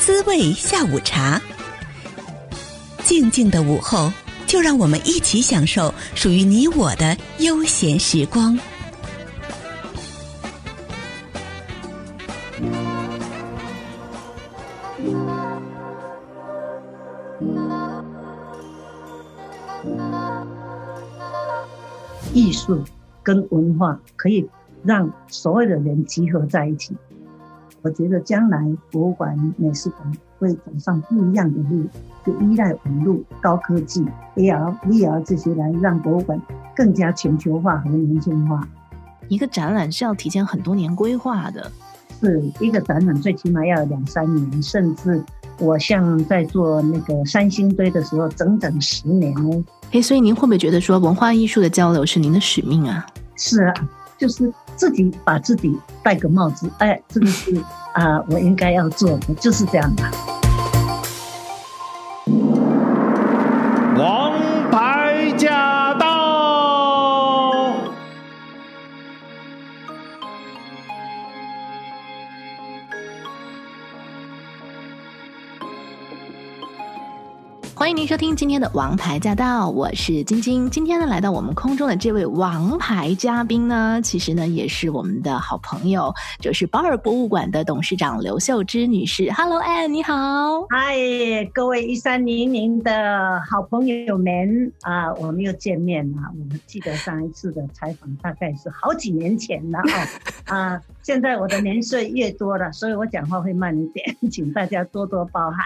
滋味下午茶。静静的午后，就让我们一起享受属于你我的悠闲时光。艺术跟文化可以让所有的人集合在一起。我觉得将来博物馆、美术馆会走上不一样的路，就依赖网络、高科技、AR、VR 这些来让博物馆更加全球化和年轻化。一个展览是要提前很多年规划的，是一个展览最起码要两三年，甚至我像在做那个三星堆的时候，整整十年哦。哎，所以您会不会觉得说文化艺术的交流是您的使命啊？是啊，就是。自己把自己戴个帽子，哎，这个是啊、我应该要做的，就是这样的。欢迎您收听今天的《王牌驾到》，我是晶晶。今天呢，来到我们空中的这位王牌嘉宾呢，其实呢也是我们的好朋友，就是保尔博物馆的董事长刘秀芝女士。Hello，Anne，你好。嗨，各位一三零零的好朋友们啊，我们又见面了。我们记得上一次的采访大概是好几年前了哦。啊，现在我的年岁越多了，所以我讲话会慢一点，请大家多多包涵。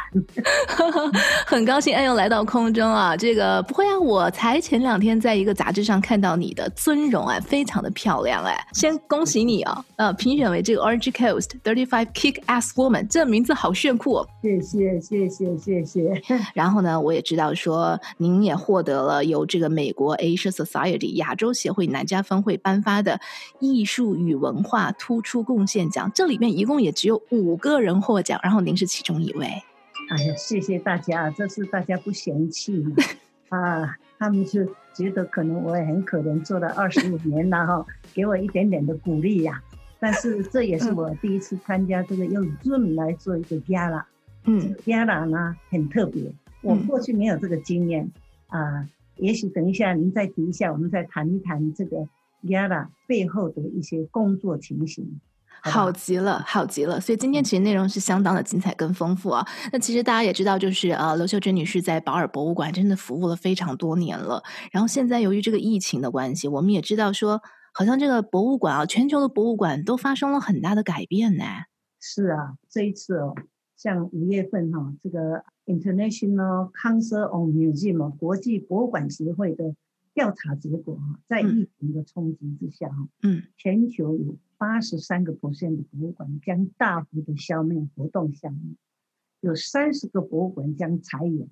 很高兴。又来到空中啊，这个不会啊，我才前两天在一个杂志上看到你的尊容啊，非常的漂亮哎，先恭喜你啊，呃，评选为这个 Orange Coast Thirty Five Kick Ass Woman，这名字好炫酷哦，谢谢谢谢谢谢。然后呢，我也知道说您也获得了由这个美国 Asia Society 亚洲协会南加分会颁发的艺术与文化突出贡献奖，这里面一共也只有五个人获奖，然后您是其中一位。哎呀，谢谢大家，这是大家不嫌弃嘛？啊，他们是觉得可能我也很可怜，做了二十五年了哈，给我一点点的鼓励呀、啊。但是这也是我第一次参加这个用 Zoom 来做一个 Gala，嗯，Gala 呢很特别，我过去没有这个经验啊。也许等一下您再提一下，我们再谈一谈这个 Gala 背后的一些工作情形。好极了，好极了！所以今天其实内容是相当的精彩跟丰富啊。那其实大家也知道，就是呃，刘秀珍女士在保尔博物馆真的服务了非常多年了。然后现在由于这个疫情的关系，我们也知道说，好像这个博物馆啊，全球的博物馆都发生了很大的改变呢。是啊，这一次哦，像五月份哈、哦，这个 International Council on Museum 国际博物馆协会的调查结果哈，在疫情的冲击之下哈，嗯，全球有。八十三个 percent 的博物馆将大幅的消灭活动项目，有三十个博物馆将裁员，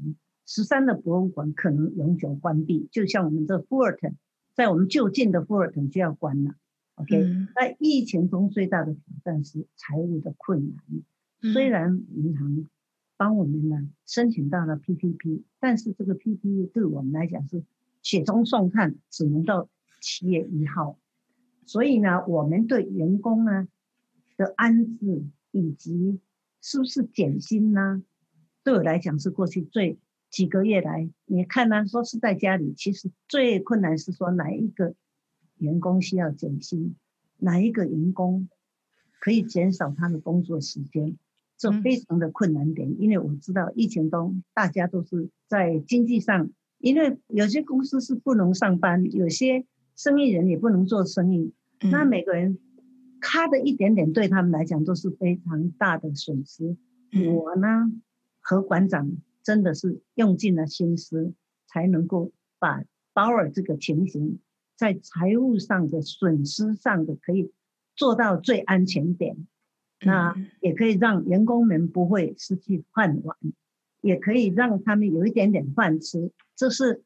十三个博物馆可能永久关闭。就像我们这 Fullerton，在我们就近的 Fullerton 就要关了。OK，在、嗯、疫情中最大的挑战是财务的困难。虽然银行帮我们呢申请到了 PPP，但是这个 PPP 对我们来讲是雪中送炭，只能到七月一号。所以呢，我们对员工呢的安置以及是不是减薪呢，对我来讲是过去最几个月来，你看呢，说是在家里，其实最困难是说哪一个员工需要减薪，哪一个员工可以减少他的工作时间，这非常的困难点。因为我知道疫情中大家都是在经济上，因为有些公司是不能上班，有些。生意人也不能做生意，那每个人卡的一点点，对他们来讲都是非常大的损失。我呢和馆长真的是用尽了心思，才能够把保尔这个情形在财务上的损失上的可以做到最安全点，那也可以让员工们不会失去饭碗，也可以让他们有一点点饭吃，这是。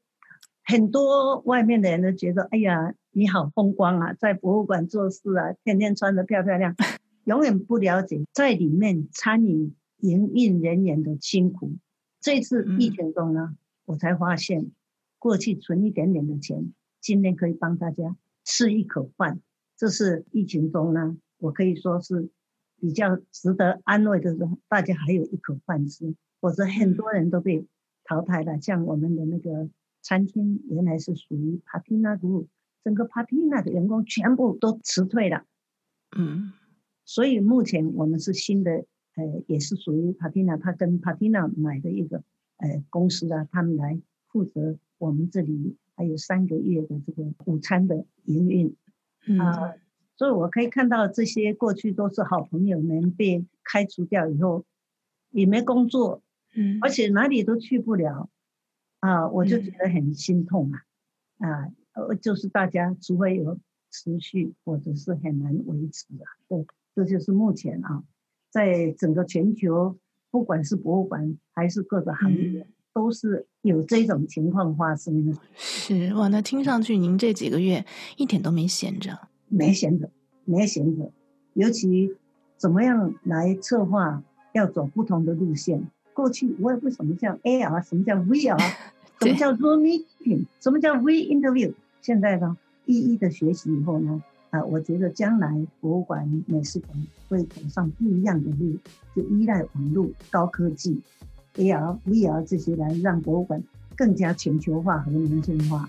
很多外面的人都觉得，哎呀，你好风光啊，在博物馆做事啊，天天穿得漂漂亮，永远不了解在里面餐饮营运人员的辛苦。这次疫情中呢，我才发现，过去存一点点的钱，今天可以帮大家吃一口饭。这是疫情中呢，我可以说是比较值得安慰的是，大家还有一口饭吃，否则很多人都被淘汰了。像我们的那个餐厅，原来是属于 Patina Group，整个 Patina 的员工全部都辞退了。嗯，所以目前我们是新的，呃，也是属于 Patina，他跟 Patina 买的一个呃公司啊，他们来负责我们这里还有三个月的这个午餐的营运啊。嗯所以我可以看到这些过去都是好朋友们被开除掉以后，也没工作，嗯，而且哪里都去不了，啊，我就觉得很心痛啊，啊，呃，就是大家除非有持续，或者是很难维持啊，对，这就是目前啊，在整个全球，不管是博物馆还是各个行业，都是有这种情况发生的。是哇，那听上去您这几个月一点都没闲着。没闲着，没闲着，尤其怎么样来策划，要走不同的路线。过去我也不什么叫 AR，什么叫 VR，什么叫 Zoom meeting，什么叫 We Interview。现在呢，一一的学习以后呢，啊，我觉得将来博物馆、美术馆会走上不一样的路，就依赖网络、高科技、AR、VR 这些来让博物馆更加全球化和年轻化。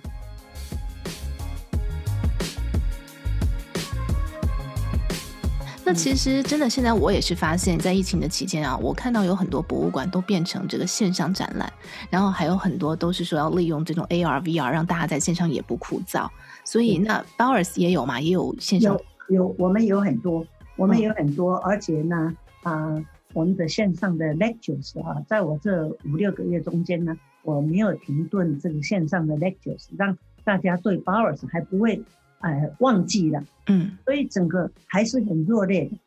那其实真的，现在我也是发现，在疫情的期间啊，我看到有很多博物馆都变成这个线上展览，然后还有很多都是说要利用这种 AR、VR，让大家在线上也不枯燥。所以那 Bowers 也有嘛，也有线上有有，我们有很多，我们有很多，嗯、而且呢，啊、呃，我们的线上的 lectures 啊，在我这五六个月中间呢，我没有停顿这个线上的 lectures，让大家对 Bowers 还不会。哎，忘记了，嗯，所以整个还是很热烈的，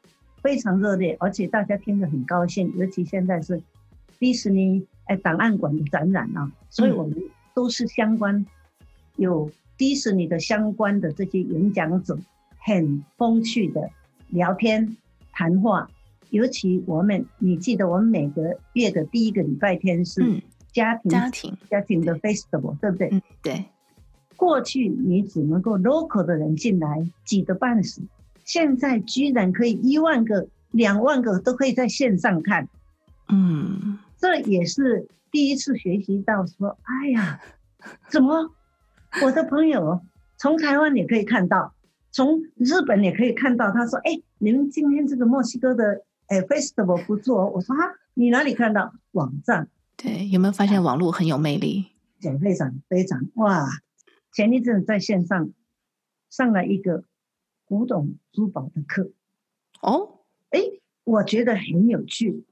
非常热烈，而且大家听得很高兴。尤其现在是迪士尼哎档案馆的展览啊，所以我们都是相关有迪士尼的相关的这些演讲者，很风趣的聊天谈话。尤其我们，你记得我们每个月的第一个礼拜天是家庭家庭家庭的 festival，对不对？嗯，对。过去你只能够 local 的人进来挤得半死，现在居然可以一万个、两万个都可以在线上看，嗯，这也是第一次学习到说，哎呀，怎么我的朋友从台湾也可以看到，从日本也可以看到，他说，哎，你们今天这个墨西哥的哎 festival 不错，我说啊，你哪里看到？网站？对，有没有发现网络很有魅力？非常非常哇！前一阵在线上上了一个古董珠宝的课，哦，哎，我觉得很有趣。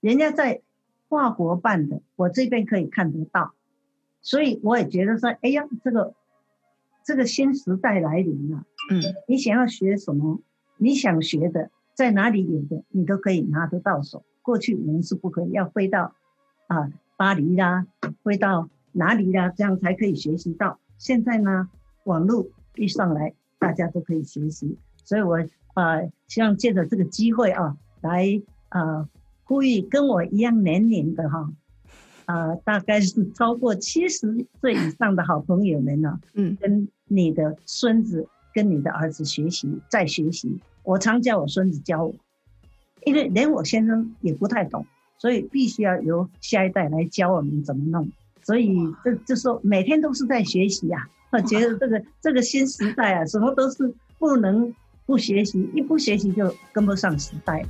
人家在法国办的，我这边可以看得到，所以我也觉得说，哎呀，这个这个新时代来临了。嗯，你想要学什么，你想学的在哪里有的，你都可以拿得到手。过去我们是不可以，要飞到啊巴黎啦，飞到哪里啦，这样才可以学习到。现在呢，网络一上来，大家都可以学习，所以我呃希望借着这个机会啊，来呃呼吁跟我一样年龄的哈，呃大概是超过七十岁以上的好朋友们呢、啊，嗯，跟你的孙子跟你的儿子学习，再学习。我常叫我孙子教我，因为连我先生也不太懂，所以必须要由下一代来教我们怎么弄。所以这就说每天都是在学习呀，我觉得这个这个新时代啊，什么都是不能不学习，一不学习就跟不上时代了。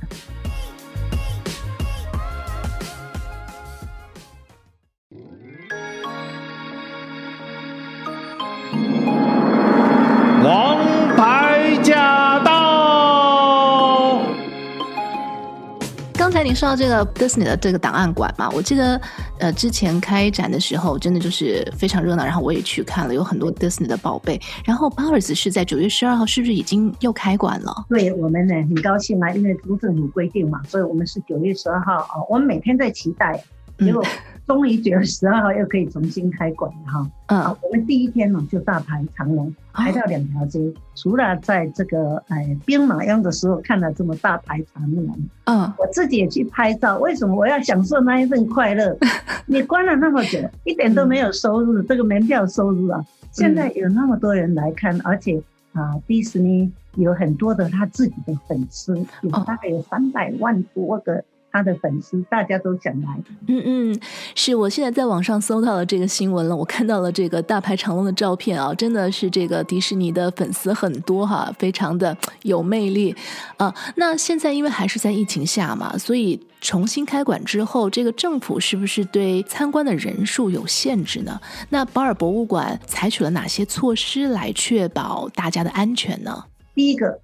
您说到这个 Disney 的这个档案馆嘛，我记得。呃，之前开展的时候，真的就是非常热闹，然后我也去看了，有很多 Disney 的宝贝。然后 Powers 是在九月十二号，是不是已经又开馆了？对我们呢，很高兴啊，因为州政府规定嘛，所以我们是九月十二号啊，我们每天在期待，结果。嗯终于九月十二号又可以重新开馆了哈！嗯，我们第一天呢就大排长龙，排到两条街。除了在这个哎兵马俑的时候看到这么大排长龙，嗯，我自己也去拍照。为什么我要享受那一份快乐？你关了那么久，一点都没有收入，这个门票收入啊！现在有那么多人来看，而且啊，迪士尼有很多的他自己的粉丝，有大概有三百万多个。他的粉丝大家都想来，嗯嗯，是我现在在网上搜到了这个新闻了，我看到了这个大排长龙的照片啊，真的是这个迪士尼的粉丝很多哈，非常的有魅力啊。那现在因为还是在疫情下嘛，所以重新开馆之后，这个政府是不是对参观的人数有限制呢？那保尔博物馆采取了哪些措施来确保大家的安全呢？第一个，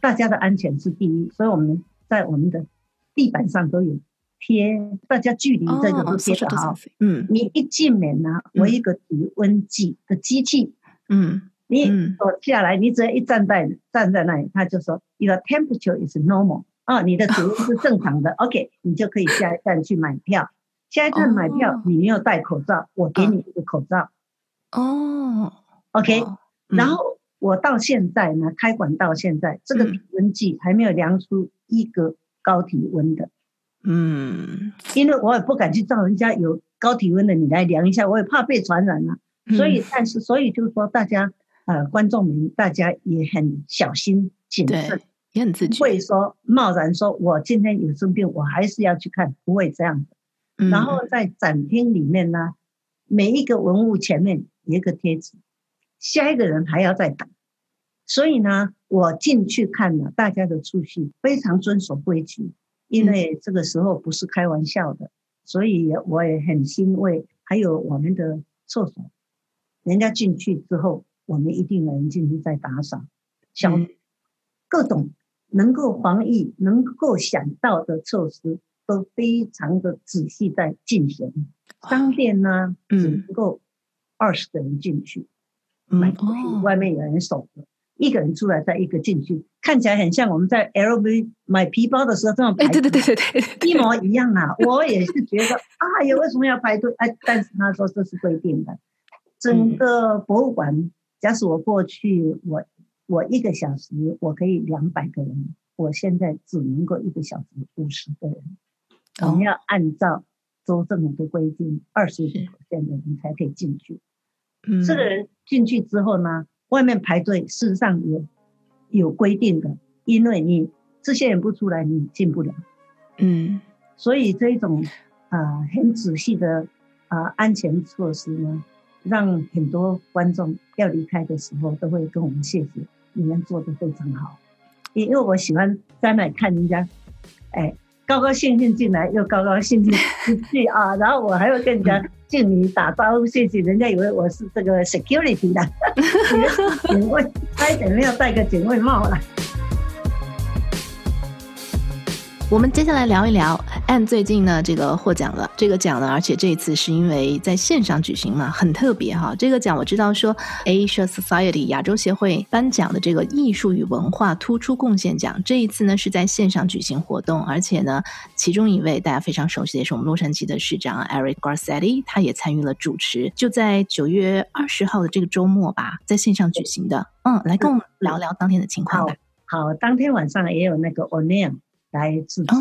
大家的安全是第一，所以我们在我们的。地板上都有贴，大家距离这个都贴的好。嗯，你一进门呢，我一个体温计的机器，嗯，你坐下来，你只要一站在站在那里，他就说 Your temperature is normal，哦，你的体温是正常的，OK，你就可以下一站去买票。下一站买票，你没有戴口罩，我给你一个口罩。哦，OK，然后我到现在呢，开馆到现在，这个体温计还没有量出一个。高体温的，嗯，因为我也不敢去照人家有高体温的，你来量一下，我也怕被传染了、啊。嗯、所以，但是，所以就是说，大家呃，观众们，大家也很小心谨慎，也很自觉，不会说贸然说，我今天有生病，我还是要去看，不会这样的。嗯、然后在展厅里面呢，每一个文物前面有一个贴纸，下一个人还要再等。所以呢，我进去看了，大家的出席非常遵守规矩，因为这个时候不是开玩笑的，所以我也很欣慰。还有我们的厕所，人家进去之后，我们一定有人进去再打扫，消毒，各种能够防疫、能够想到的措施都非常的仔细在进行。商店呢，只能够二十个人进去，买东西外面有人守着。一个人出来，再一个进去，看起来很像我们在 LV 买皮包的时候这种排队，对对对对对，一模一样啊！我也是觉得，哎呀，为什么要排队？哎，但是他说这是规定的。整个博物馆，假使我过去，我我一个小时我可以两百个人，我现在只能够一个小时五十个人。我们要按照州政府的规定，二十五个的人才可以进去。嗯，这个人进去之后呢？外面排队，事实上有有规定的，因为你这些人不出来，你进不了。嗯，所以这种啊、很仔细的啊、安全措施呢，让很多观众要离开的时候都会跟我们谢谢，你们做得非常好。因为我喜欢在那看人家，哎，高高兴兴进来，又高高兴兴出去啊，然后我还会跟人家。敬礼打招呼，谢谢。人家以为我是这个 security 的 警卫，他一定要戴个警卫帽了。我们接下来聊一聊，Ann 最近呢，这个获奖了，这个奖呢，而且这一次是因为在线上举行嘛，很特别哈。这个奖我知道说，Asia Society 亚洲协会颁奖的这个艺术与文化突出贡献奖，这一次呢是在线上举行活动，而且呢，其中一位大家非常熟悉的是我们洛杉矶的市长 Eric Garcetti，他也参与了主持，就在九月二十号的这个周末吧，在线上举行的。嗯，来跟我们聊聊当天的情况吧。好，当天晚上也有那个 o n e i l 来制作，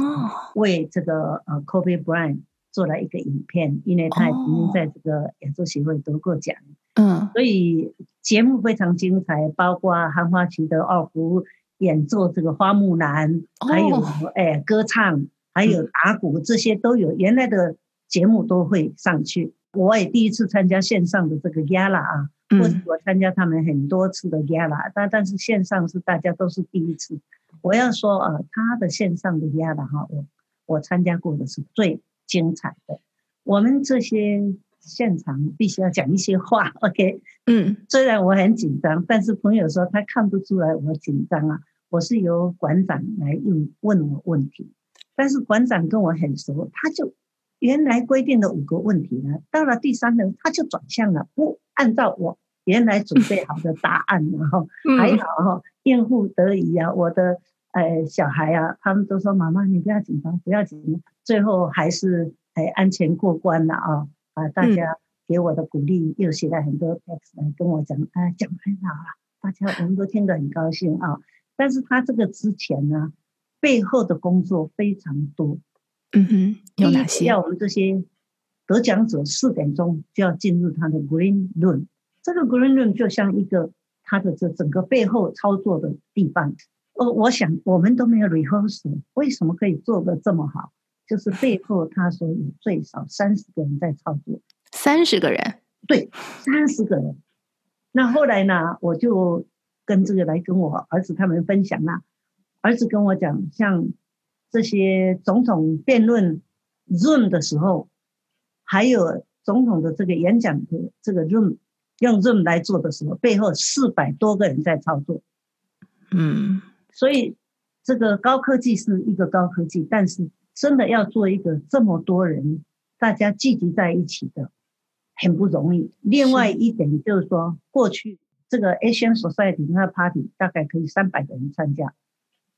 为这个呃 Kobe Bryant 做了一个影片，因为他也曾经在这个亚洲协会得过奖，嗯，所以节目非常精彩，包括韩华旗的二胡演奏这个花木兰，还有哎歌唱，还有打鼓，这些都有，原来的节目都会上去。我也第一次参加线上的这个 Gala 啊，或者我参加他们很多次的 Gala，但但是线上是大家都是第一次。我要说啊，他的线上的压的哈，我我参加过的是最精彩的。我们这些现场必须要讲一些话，OK？嗯，虽然我很紧张，但是朋友说他看不出来我紧张啊。我是由馆长来问问我问题，但是馆长跟我很熟，他就原来规定的五个问题呢，到了第三轮他就转向了，不按照我原来准备好的答案，然后还好哈。应付得宜啊，我的呃小孩啊，他们都说妈妈你不要紧张，不要紧张，最后还是哎安全过关了啊啊！大家给我的鼓励，又写了很多 text 来跟我讲，啊讲很好啊，大家我们都听得很高兴啊。但是他这个之前呢，背后的工作非常多，嗯哼，有哪些？要我们这些得奖者四点钟就要进入他的 green room，这个 green room 就像一个。他的这整个背后操作的地方。呃，我想我们都没有 rehearsal，为什么可以做的这么好？就是背后他说有最少三十个人在操作，三十个人，对，三十个人。那后来呢，我就跟这个来跟我儿子他们分享啦，儿子跟我讲，像这些总统辩论 Zoom 的时候，还有总统的这个演讲的这个 Zoom 用 Zoom 来做的时候，背后四百多个人在操作，嗯。所以，这个高科技是一个高科技，但是真的要做一个这么多人大家聚集在一起的，很不容易。另外一点就是说，过去这个 Asian Society 那个 party 大概可以三百个人参加，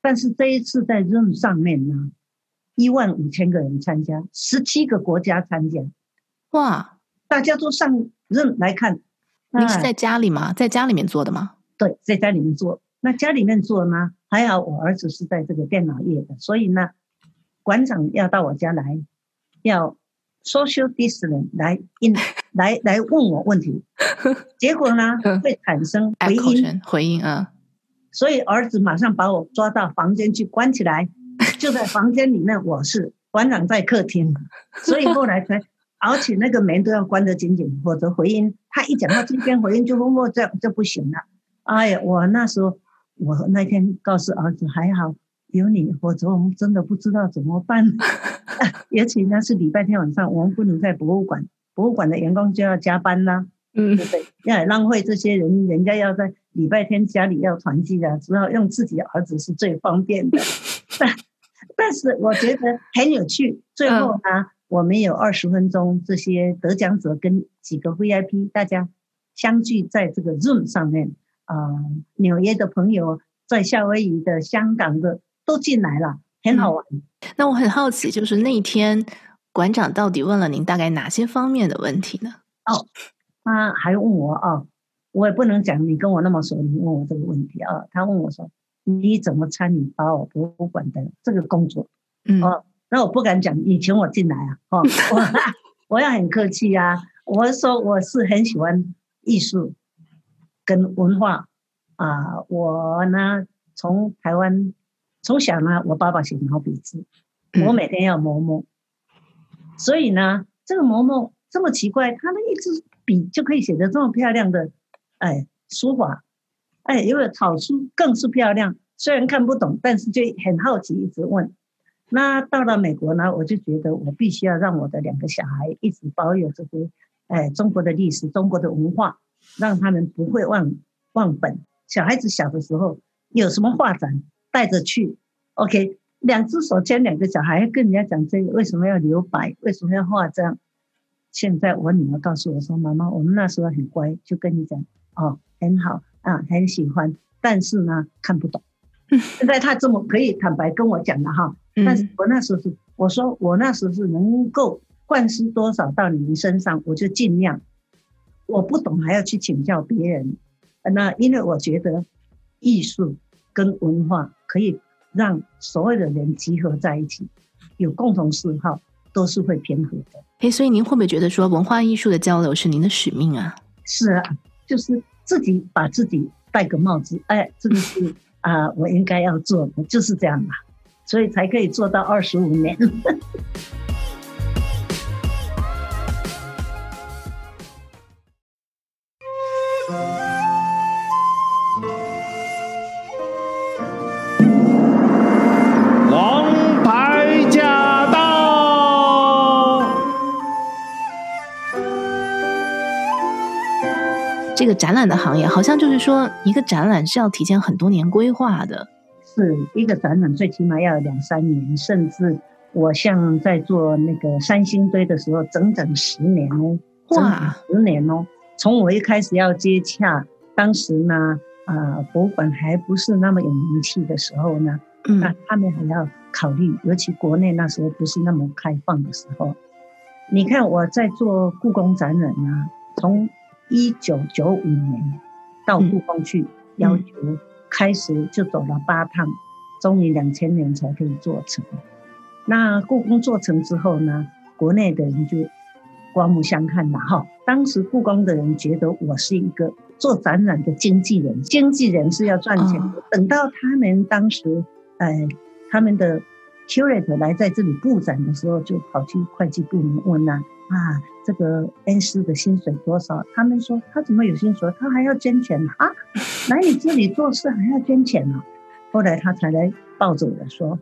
但是这一次在 Zoom 上面呢，一万五千个人参加，十七个国家参加，哇！大家都上 Zoom 来看。你是在家里吗？在家里面做的吗？对，在家里面做。那家里面做呢？还好我儿子是在这个电脑业的，所以呢，馆长要到我家来，要 social distance 来 in 来来问我问题，结果呢会产生回音回音啊，所以儿子马上把我抓到房间去关起来，就在房间里面，我是馆长在客厅，所以后来才而且那个门都要关得紧紧，否则回音他一讲到今天回音就默默这样就不行了。哎呀，我那时候。我那天告诉儿子，还好有你，否则我们真的不知道怎么办。尤其那是礼拜天晚上，我们不能在博物馆，博物馆的员工就要加班啦，嗯，对不对？要浪费这些人，人家要在礼拜天家里要团聚的，只好用自己的儿子是最方便的。但但是我觉得很有趣。最后呢，嗯、我们有二十分钟，这些得奖者跟几个 VIP 大家相聚在这个 Zoom 上面。啊、呃，纽约的朋友，在夏威夷的、香港的都进来了，很好玩。嗯、那我很好奇，就是那一天馆长到底问了您大概哪些方面的问题呢？哦，他还问我啊、哦，我也不能讲你跟我那么熟，你问我这个问题啊、哦。他问我说：“你怎么参与保尔博物馆的这个工作？”嗯，哦，那我不敢讲，你请我进来啊，哦，我 我要很客气啊，我说我是很喜欢艺术。跟文化啊，我呢从台湾从小呢，我爸爸写毛笔字，我每天要磨墨，所以呢，这个磨墨这么奇怪，他的一支笔就可以写得这么漂亮的，哎，书法，哎，因为草书更是漂亮，虽然看不懂，但是就很好奇，一直问。那到了美国呢，我就觉得我必须要让我的两个小孩一直保有这些，哎，中国的历史，中国的文化。让他们不会忘忘本。小孩子小的时候有什么画展带着去，OK，两只手牵两个小孩，跟人家讲这个为什么要留白，为什么要画这样。现在我女儿告诉我说：“妈妈，我们那时候很乖，就跟你讲哦，很好啊，很喜欢，但是呢看不懂。”现在她这么可以坦白跟我讲了哈，但是我那时候是我说我那时候是能够灌输多少到你们身上，我就尽量。我不懂还要去请教别人，那因为我觉得艺术跟文化可以让所有的人集合在一起，有共同嗜好都是会平和的。哎，所以您会不会觉得说文化艺术的交流是您的使命啊？是啊，就是自己把自己戴个帽子，哎，这个是 啊、呃，我应该要做的，就是这样嘛，所以才可以做到二十五年。个展览的行业，好像就是说，一个展览是要提前很多年规划的。是一个展览，最起码要有两三年，甚至我像在做那个三星堆的时候，整整十年哦，哇，十年哦。从我一开始要接洽，当时呢，呃，博物馆还不是那么有名气的时候呢，嗯，那他们还要考虑，尤其国内那时候不是那么开放的时候。你看我在做故宫展览啊，从一九九五年到故宫去要求，开始就走了八趟，终于两千年才可以做成。那故宫做成之后呢，国内的人就刮目相看了哈。当时故宫的人觉得我是一个做展览的经纪人，经纪人是要赚钱的。等到他们当时，呃，他们的 curator 来在这里布展的时候，就跑去会计部门问呐。啊，这个恩师的薪水多少？他们说他怎么有薪水？他还要捐钱啊？来你这里做事还要捐钱呢？后来他才来抱着我说：“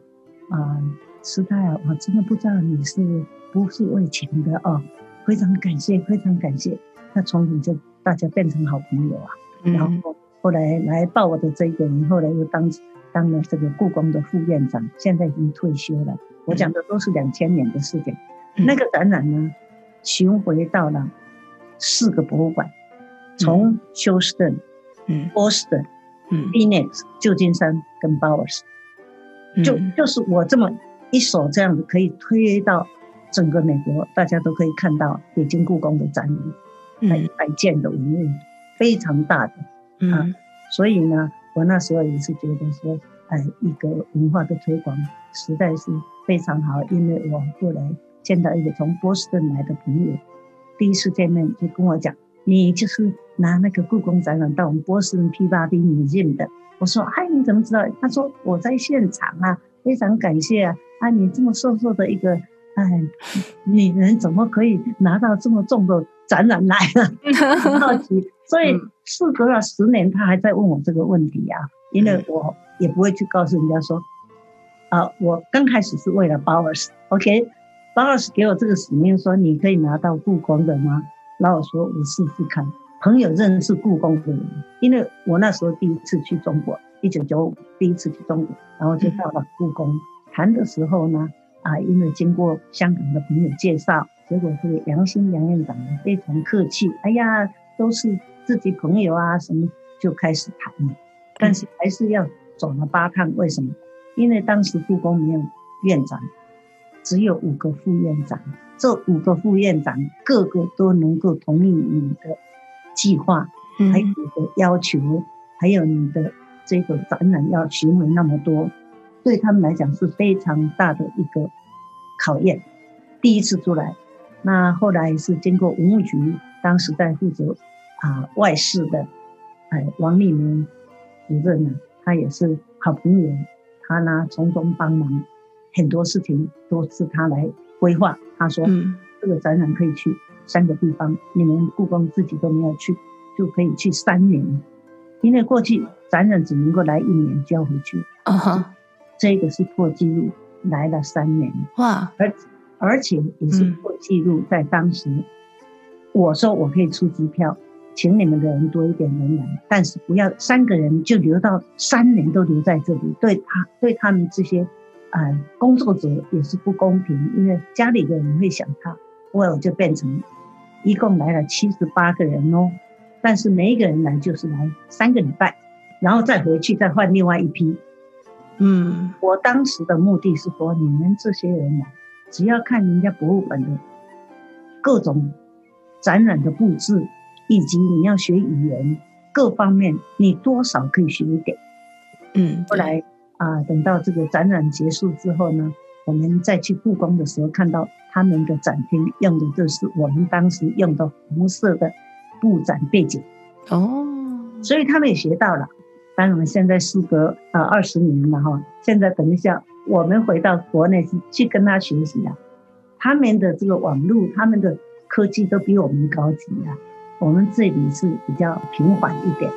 啊，师太啊，我真的不知道你是不是为钱的哦，非常感谢，非常感谢。”那从此就大家变成好朋友啊。嗯、然后后来来抱我的这一个人，后来又当当了这个故宫的副院长，现在已经退休了。我讲的都是两千年的事情。嗯、那个展览呢？巡回到了四个博物馆，从休斯顿、嗯，波士顿、嗯，Phoenix、旧金山跟 Bowers，就就是我这么一手这样子可以推到整个美国，大家都可以看到北京故宫的展览，还百件的文物，非常大的，啊，所以呢，我那时候也是觉得说，哎，一个文化的推广实在是非常好，因为我后来。见到一个从波士顿来的朋友，第一次见面就跟我讲：“你就是拿那个故宫展览到我们波士顿 Peabody Museum 的。”我说：“哎，你怎么知道？”他说：“我在现场啊，非常感谢啊！啊，你这么瘦瘦的一个哎 女人，怎么可以拿到这么重的展览来了？” 很好奇，所以事隔了十年，他还在问我这个问题啊，因为我也不会去告诉人家说：“啊，我刚开始是为了 Bowers，OK。”包老师给我这个使命，说你可以拿到故宫的吗？然后我说我试试看。朋友认识故宫的人，因为我那时候第一次去中国，一九九五第一次去中国，然后就到了故宫。谈的时候呢，啊，因为经过香港的朋友介绍，结果这个杨新杨院长非常客气，哎呀，都是自己朋友啊，什么就开始谈了。但是还是要走了八趟，为什么？因为当时故宫没有院长。只有五个副院长，这五个副院长个个都能够同意你的计划，还有你的要求，还有你的这个展览要巡回那么多，对他们来讲是非常大的一个考验。第一次出来，那后来是经过文物局当时在负责啊外事的，哎王立明主任呢，他也是好朋友，他呢从中帮忙。很多事情都是他来规划。他说：“嗯，这个展览可以去三个地方，你们故宫自己都没有去，就可以去三年。因为过去展览只能够来一年交回去。啊哈，这个是破纪录，来了三年。哇，而而且也是破纪录，在当时，我说我可以出机票，请你们的人多一点人来，但是不要三个人就留到三年都留在这里，对他对他们这些。”啊，工作者也是不公平，因为家里的人会想他，我就变成一共来了七十八个人哦，但是每一个人来就是来三个礼拜，然后再回去再换另外一批。嗯，我当时的目的是说，你们这些人来，只要看人家博物馆的各种展览的布置，以及你要学语言各方面，你多少可以学一点。嗯，后来。啊，等到这个展览结束之后呢，我们再去故宫的时候，看到他们的展厅用的就是我们当时用的红色的布展背景哦，所以他们也学到了。当然，我们现在时隔啊二十年了哈，现在等一下我们回到国内去去跟他学习啊，他们的这个网络，他们的科技都比我们高级啊，我们这里是比较平缓一点。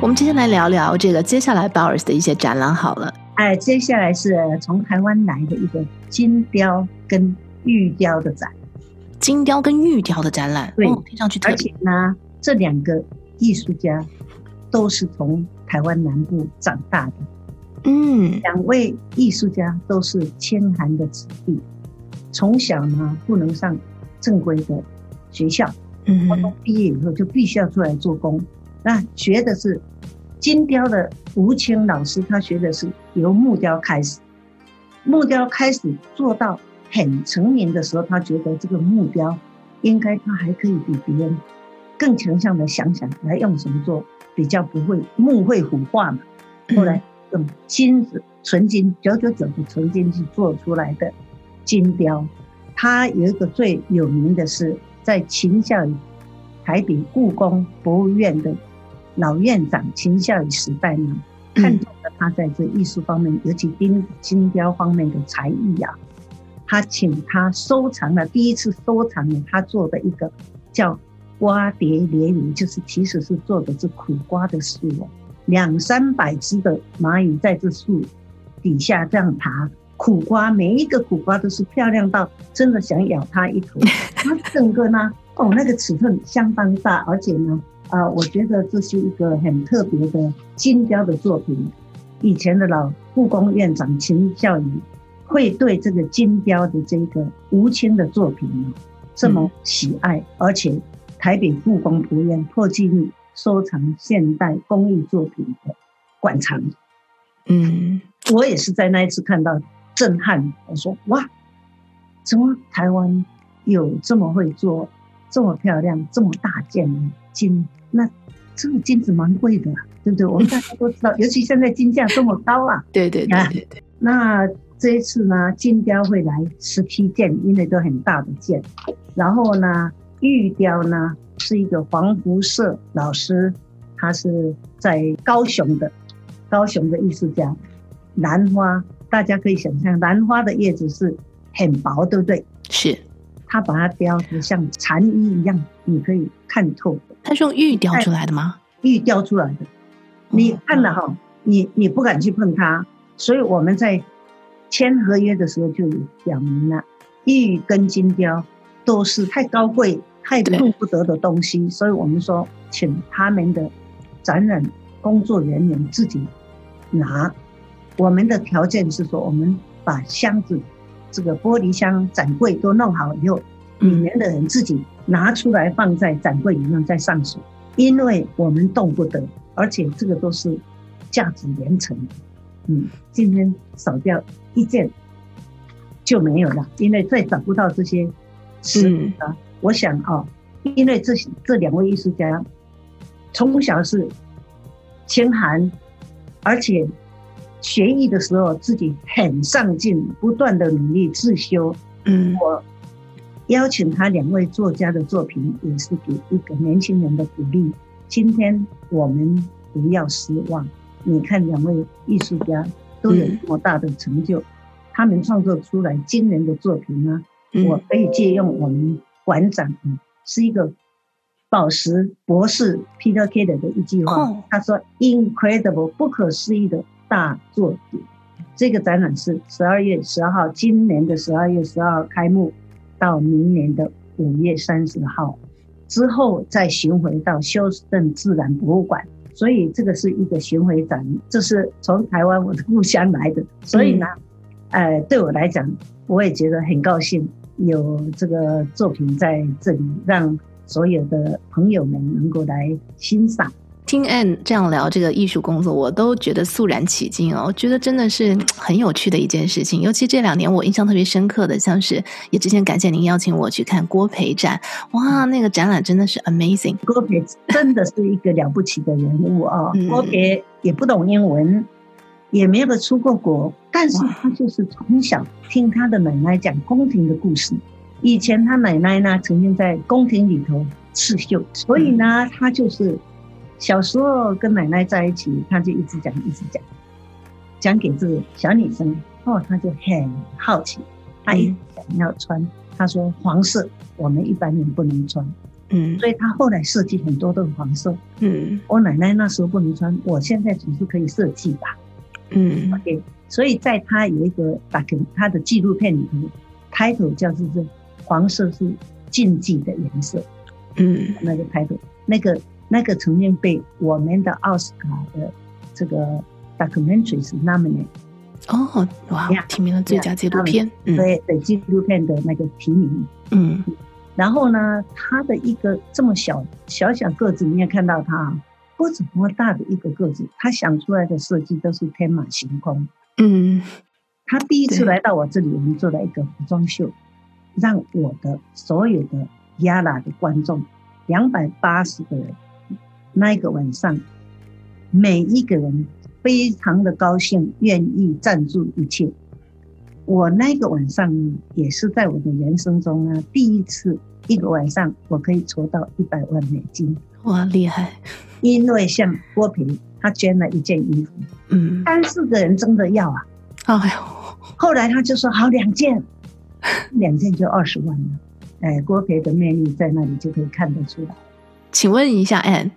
我们今天来聊聊这个接下来 Bowers 的一些展览好了。哎，接下来是从台湾来的一个金雕跟玉雕的展，金雕跟玉雕的展览，对，听上去。而且呢，这两个艺术家都是从台湾南部长大的，嗯，两位艺术家都是谦寒的子弟，从小呢不能上正规的学校，嗯，高中毕业以后就必须要出来做工。那学的是金雕的吴清老师，他学的是由木雕开始，木雕开始做到很成名的时候，他觉得这个木雕应该他还可以比别人更强项的想想来用什么做，比较不会木会腐化嘛。后来用金子纯金九九九的纯金去做出来的金雕。它有一个最有名的是在秦孝仪台北故宫博物院的老院长秦孝仪时代呢，看中了他在这艺术方面，尤其金金雕方面的才艺啊，他请他收藏了第一次收藏了他做的一个叫瓜蝶莲语，就是其实是做的是苦瓜的树哦，两三百只的蚂蚁在这树底下这样爬。苦瓜，每一个苦瓜都是漂亮到真的想咬它一口。它整个呢，哦，那个尺寸相当大，而且呢，啊、呃，我觉得这是一个很特别的金雕的作品。以前的老故宫院长秦孝仪会对这个金雕的这个吴清的作品呢这么喜爱，嗯、而且台北故宫博物院破纪录收藏现代工艺作品的馆藏。嗯，我也是在那一次看到。震撼！我说哇，怎么台湾有这么会做、这么漂亮、这么大件的金？那这个金子蛮贵的，对不对？我们大家都知道，尤其现在金价这么高啊！对对对对对。那这一次呢，金雕会来十七件，因为都很大的件。然后呢，玉雕呢是一个黄福社老师，他是在高雄的，高雄的艺术家，兰花。大家可以想象，兰花的叶子是很薄，对不对？是，他把它雕得像蝉衣一样，你可以看透。它是用玉雕出来的吗？玉雕出来的，你看了哈，哦、你你不敢去碰它，所以我们在签合约的时候就表明了，玉跟金雕都是太高贵、太碰不得的东西，所以我们说，请他们的展览工作人员自己拿。我们的条件是说，我们把箱子、这个玻璃箱、展柜都弄好以后，里面的人自己拿出来放在展柜里面再上锁，因为我们动不得，而且这个都是价值连城的。嗯，今天少掉一件就没有了，因为再找不到这些是啊。嗯、我想啊，因为这这两位艺术家从小是清寒，而且。学艺的时候，自己很上进，不断的努力自修。嗯，我邀请他两位作家的作品，也是给一个年轻人的鼓励。今天我们不要失望，你看两位艺术家都有这么大的成就，嗯、他们创作出来惊人的作品呢。嗯、我可以借用我们馆长，是一个宝石博士 Peter Keller 的一句话，哦、他说：“Incredible，不可思议的。”大作品，这个展览是十二月十二号，今年的十二月十二号开幕，到明年的五月三十号。之后再巡回到休斯顿自然博物馆，所以这个是一个巡回展，这是从台湾我的故乡来的，所以呢，呃，对我来讲，我也觉得很高兴有这个作品在这里，让所有的朋友们能够来欣赏。听 Ann 这样聊这个艺术工作，我都觉得肃然起敬哦。我觉得真的是很有趣的一件事情。尤其这两年，我印象特别深刻的，像是也之前感谢您邀请我去看郭培展，哇，那个展览真的是 amazing。郭培真的是一个了不起的人物啊、哦！嗯、郭培也不懂英文，也没有出过国，但是他就是从小听他的奶奶讲宫廷的故事。以前他奶奶呢，曾经在宫廷里头刺绣，所以呢，他就是。小时候跟奶奶在一起，他就一直讲，一直讲，讲给这个小女生，哦，他就很好奇，他一直想要穿。嗯、他说黄色，我们一般人不能穿，嗯，所以他后来设计很多都是黄色，嗯，我奶奶那时候不能穿，我现在总是可以设计吧，嗯，OK，所以在他有一个打给他的纪录片里头，开头叫做是黄色是禁忌的颜色，嗯，那个 title 那个。那个曾经被我们的奥斯卡的这个 documentary 是 nominate 哦，哇，提名了最佳纪录片，对对，纪录片的那个提名，嗯，然后呢，他的一个这么小小小个子，你也看到他不怎么大的一个个子，他想出来的设计都是天马行空，嗯，他第一次来到我这里，我们做了一个服装秀，让我的所有的 Yala 的观众两百八十个人。那一个晚上，每一个人非常的高兴，愿意赞助一切。我那个晚上呢，也是在我的人生中呢，第一次一个晚上我可以筹到一百万美金。哇，厉害！因为像郭培，他捐了一件衣服，嗯，三四个人争着要啊，哎呦，后来他就说好两件，两件就二十万了。哎，郭培的魅力在那里就可以看得出来。请问一下，Ann，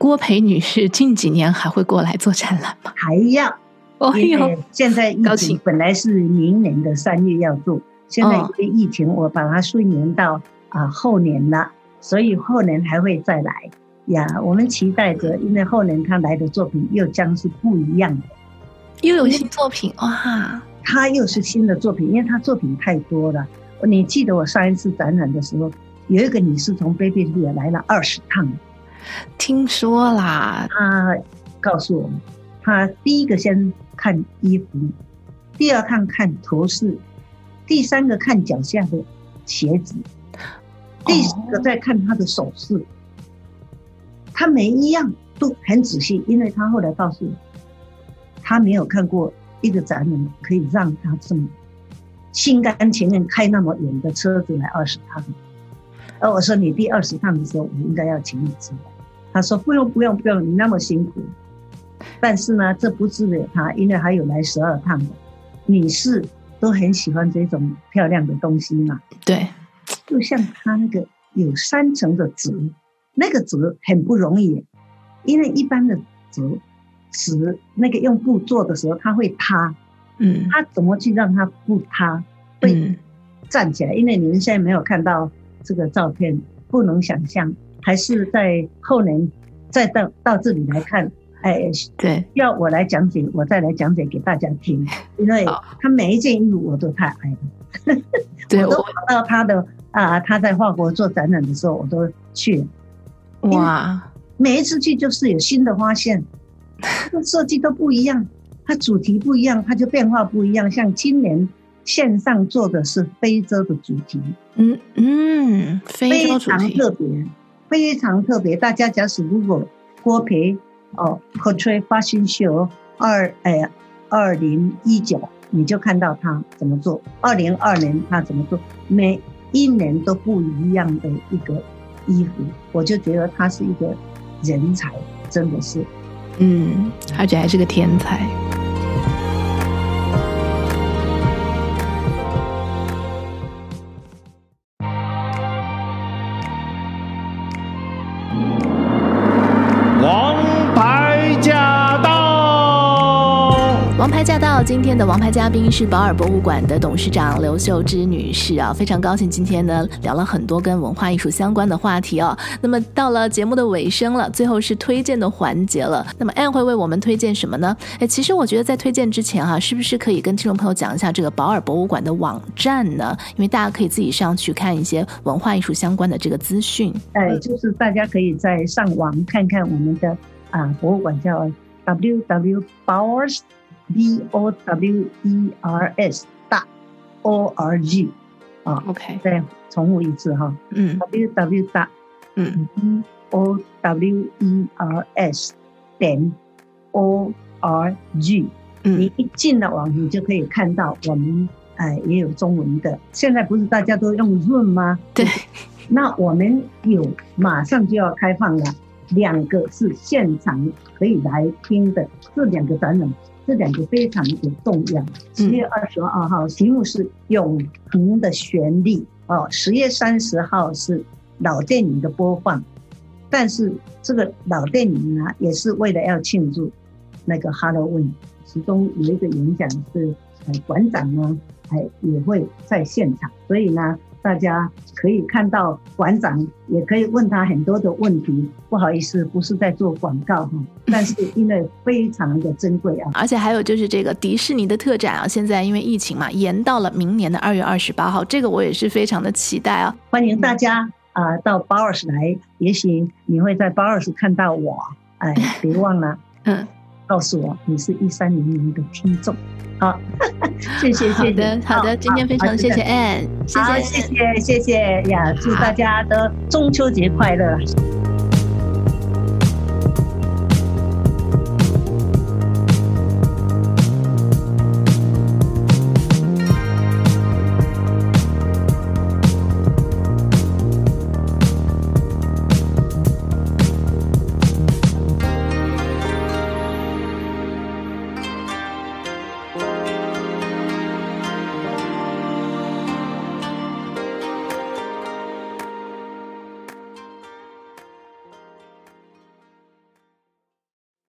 郭培女士近几年还会过来做展览吗？还要。哦哟，现在疫情本来是明年的三月要做，现在因为疫情，我把它顺延到啊后年了，所以后年还会再来呀。我们期待着，因为后年他来的作品又将是不一样的，又有新作品哇！他又是新的作品，因为他作品太多了。你记得我上一次展览的时候，有一个女士从菲律宾来了二十趟，听说啦，他告诉我们，他第一个先。看衣服，第二看看头饰，第三个看脚下的鞋子，第四个再看他的首饰。他每一样都很仔细，因为他后来告诉我，他没有看过一个展览可以让他这么心甘情愿开那么远的车子来二十趟。而我说你第二十趟的时候，我应该要请你吃。他说不用不用不用，你那么辛苦。但是呢，这不只有他，因为还有来十二趟的女士都很喜欢这种漂亮的东西嘛。对，就像他那个有三层的纸，那个纸很不容易，因为一般的纸纸那个用布做的时候，它会塌。嗯，他怎么去让它不塌，会站起来？因为你们现在没有看到这个照片，不能想象，还是在后年再到到这里来看。哎，对，要我来讲解，我再来讲解给大家听，因为他每一件衣服我都太爱了。对，我都跑到他的啊，他在法国做展览的时候，我都去。哇，每一次去就是有新的发现，设计都不一样，它主题不一样，它就变化不一样。像今年线上做的是非洲的主题，嗯嗯，非洲主题，非常特别，非常特别。大家假使如果郭培。哦，Portrait Fashion Show 二哎二零一九，你就看到他怎么做。二零二年他怎么做，每一年都不一样的一个衣服，我就觉得他是一个人才，真的是，嗯，而且还是个天才。今天的王牌嘉宾是保尔博物馆的董事长刘秀芝女士啊，非常高兴今天呢聊了很多跟文化艺术相关的话题哦。那么到了节目的尾声了，最后是推荐的环节了。那么 Ann 会为我们推荐什么呢？哎，其实我觉得在推荐之前哈、啊，是不是可以跟听众朋友讲一下这个保尔博物馆的网站呢？因为大家可以自己上去看一些文化艺术相关的这个资讯。哎，就是大家可以在上网看看我们的啊博物馆叫 www.bowers dot o r g 啊，OK，再重复一次哈，嗯，w w dot 嗯 b o w e r s 点 o r g，你一进了网，你就可以看到我们哎也有中文的。现在不是大家都用 Zoom 吗？对，那我们有马上就要开放了，两个是现场可以来听的，这两个展览。这两个非常的重要。十月二十二号题目是《永恒的旋律》哦，十月三十号是老电影的播放。但是这个老电影呢，也是为了要庆祝那个 Halloween，其中有一个演讲是呃馆长呢，还也会在现场，所以呢。大家可以看到馆长，也可以问他很多的问题。不好意思，不是在做广告哈，但是因为非常的珍贵啊。而且还有就是这个迪士尼的特展啊，现在因为疫情嘛，延到了明年的二月二十八号。这个我也是非常的期待啊！欢迎大家啊、呃、到 Bowers 来，也许你会在 Bowers 看到我。哎，别忘了，嗯，告诉我你是一三零零的听众。好，谢谢，谢谢。好的，好的，今天非常谢谢 Ann，谢谢，谢谢，谢谢呀！祝大家的中秋节快乐。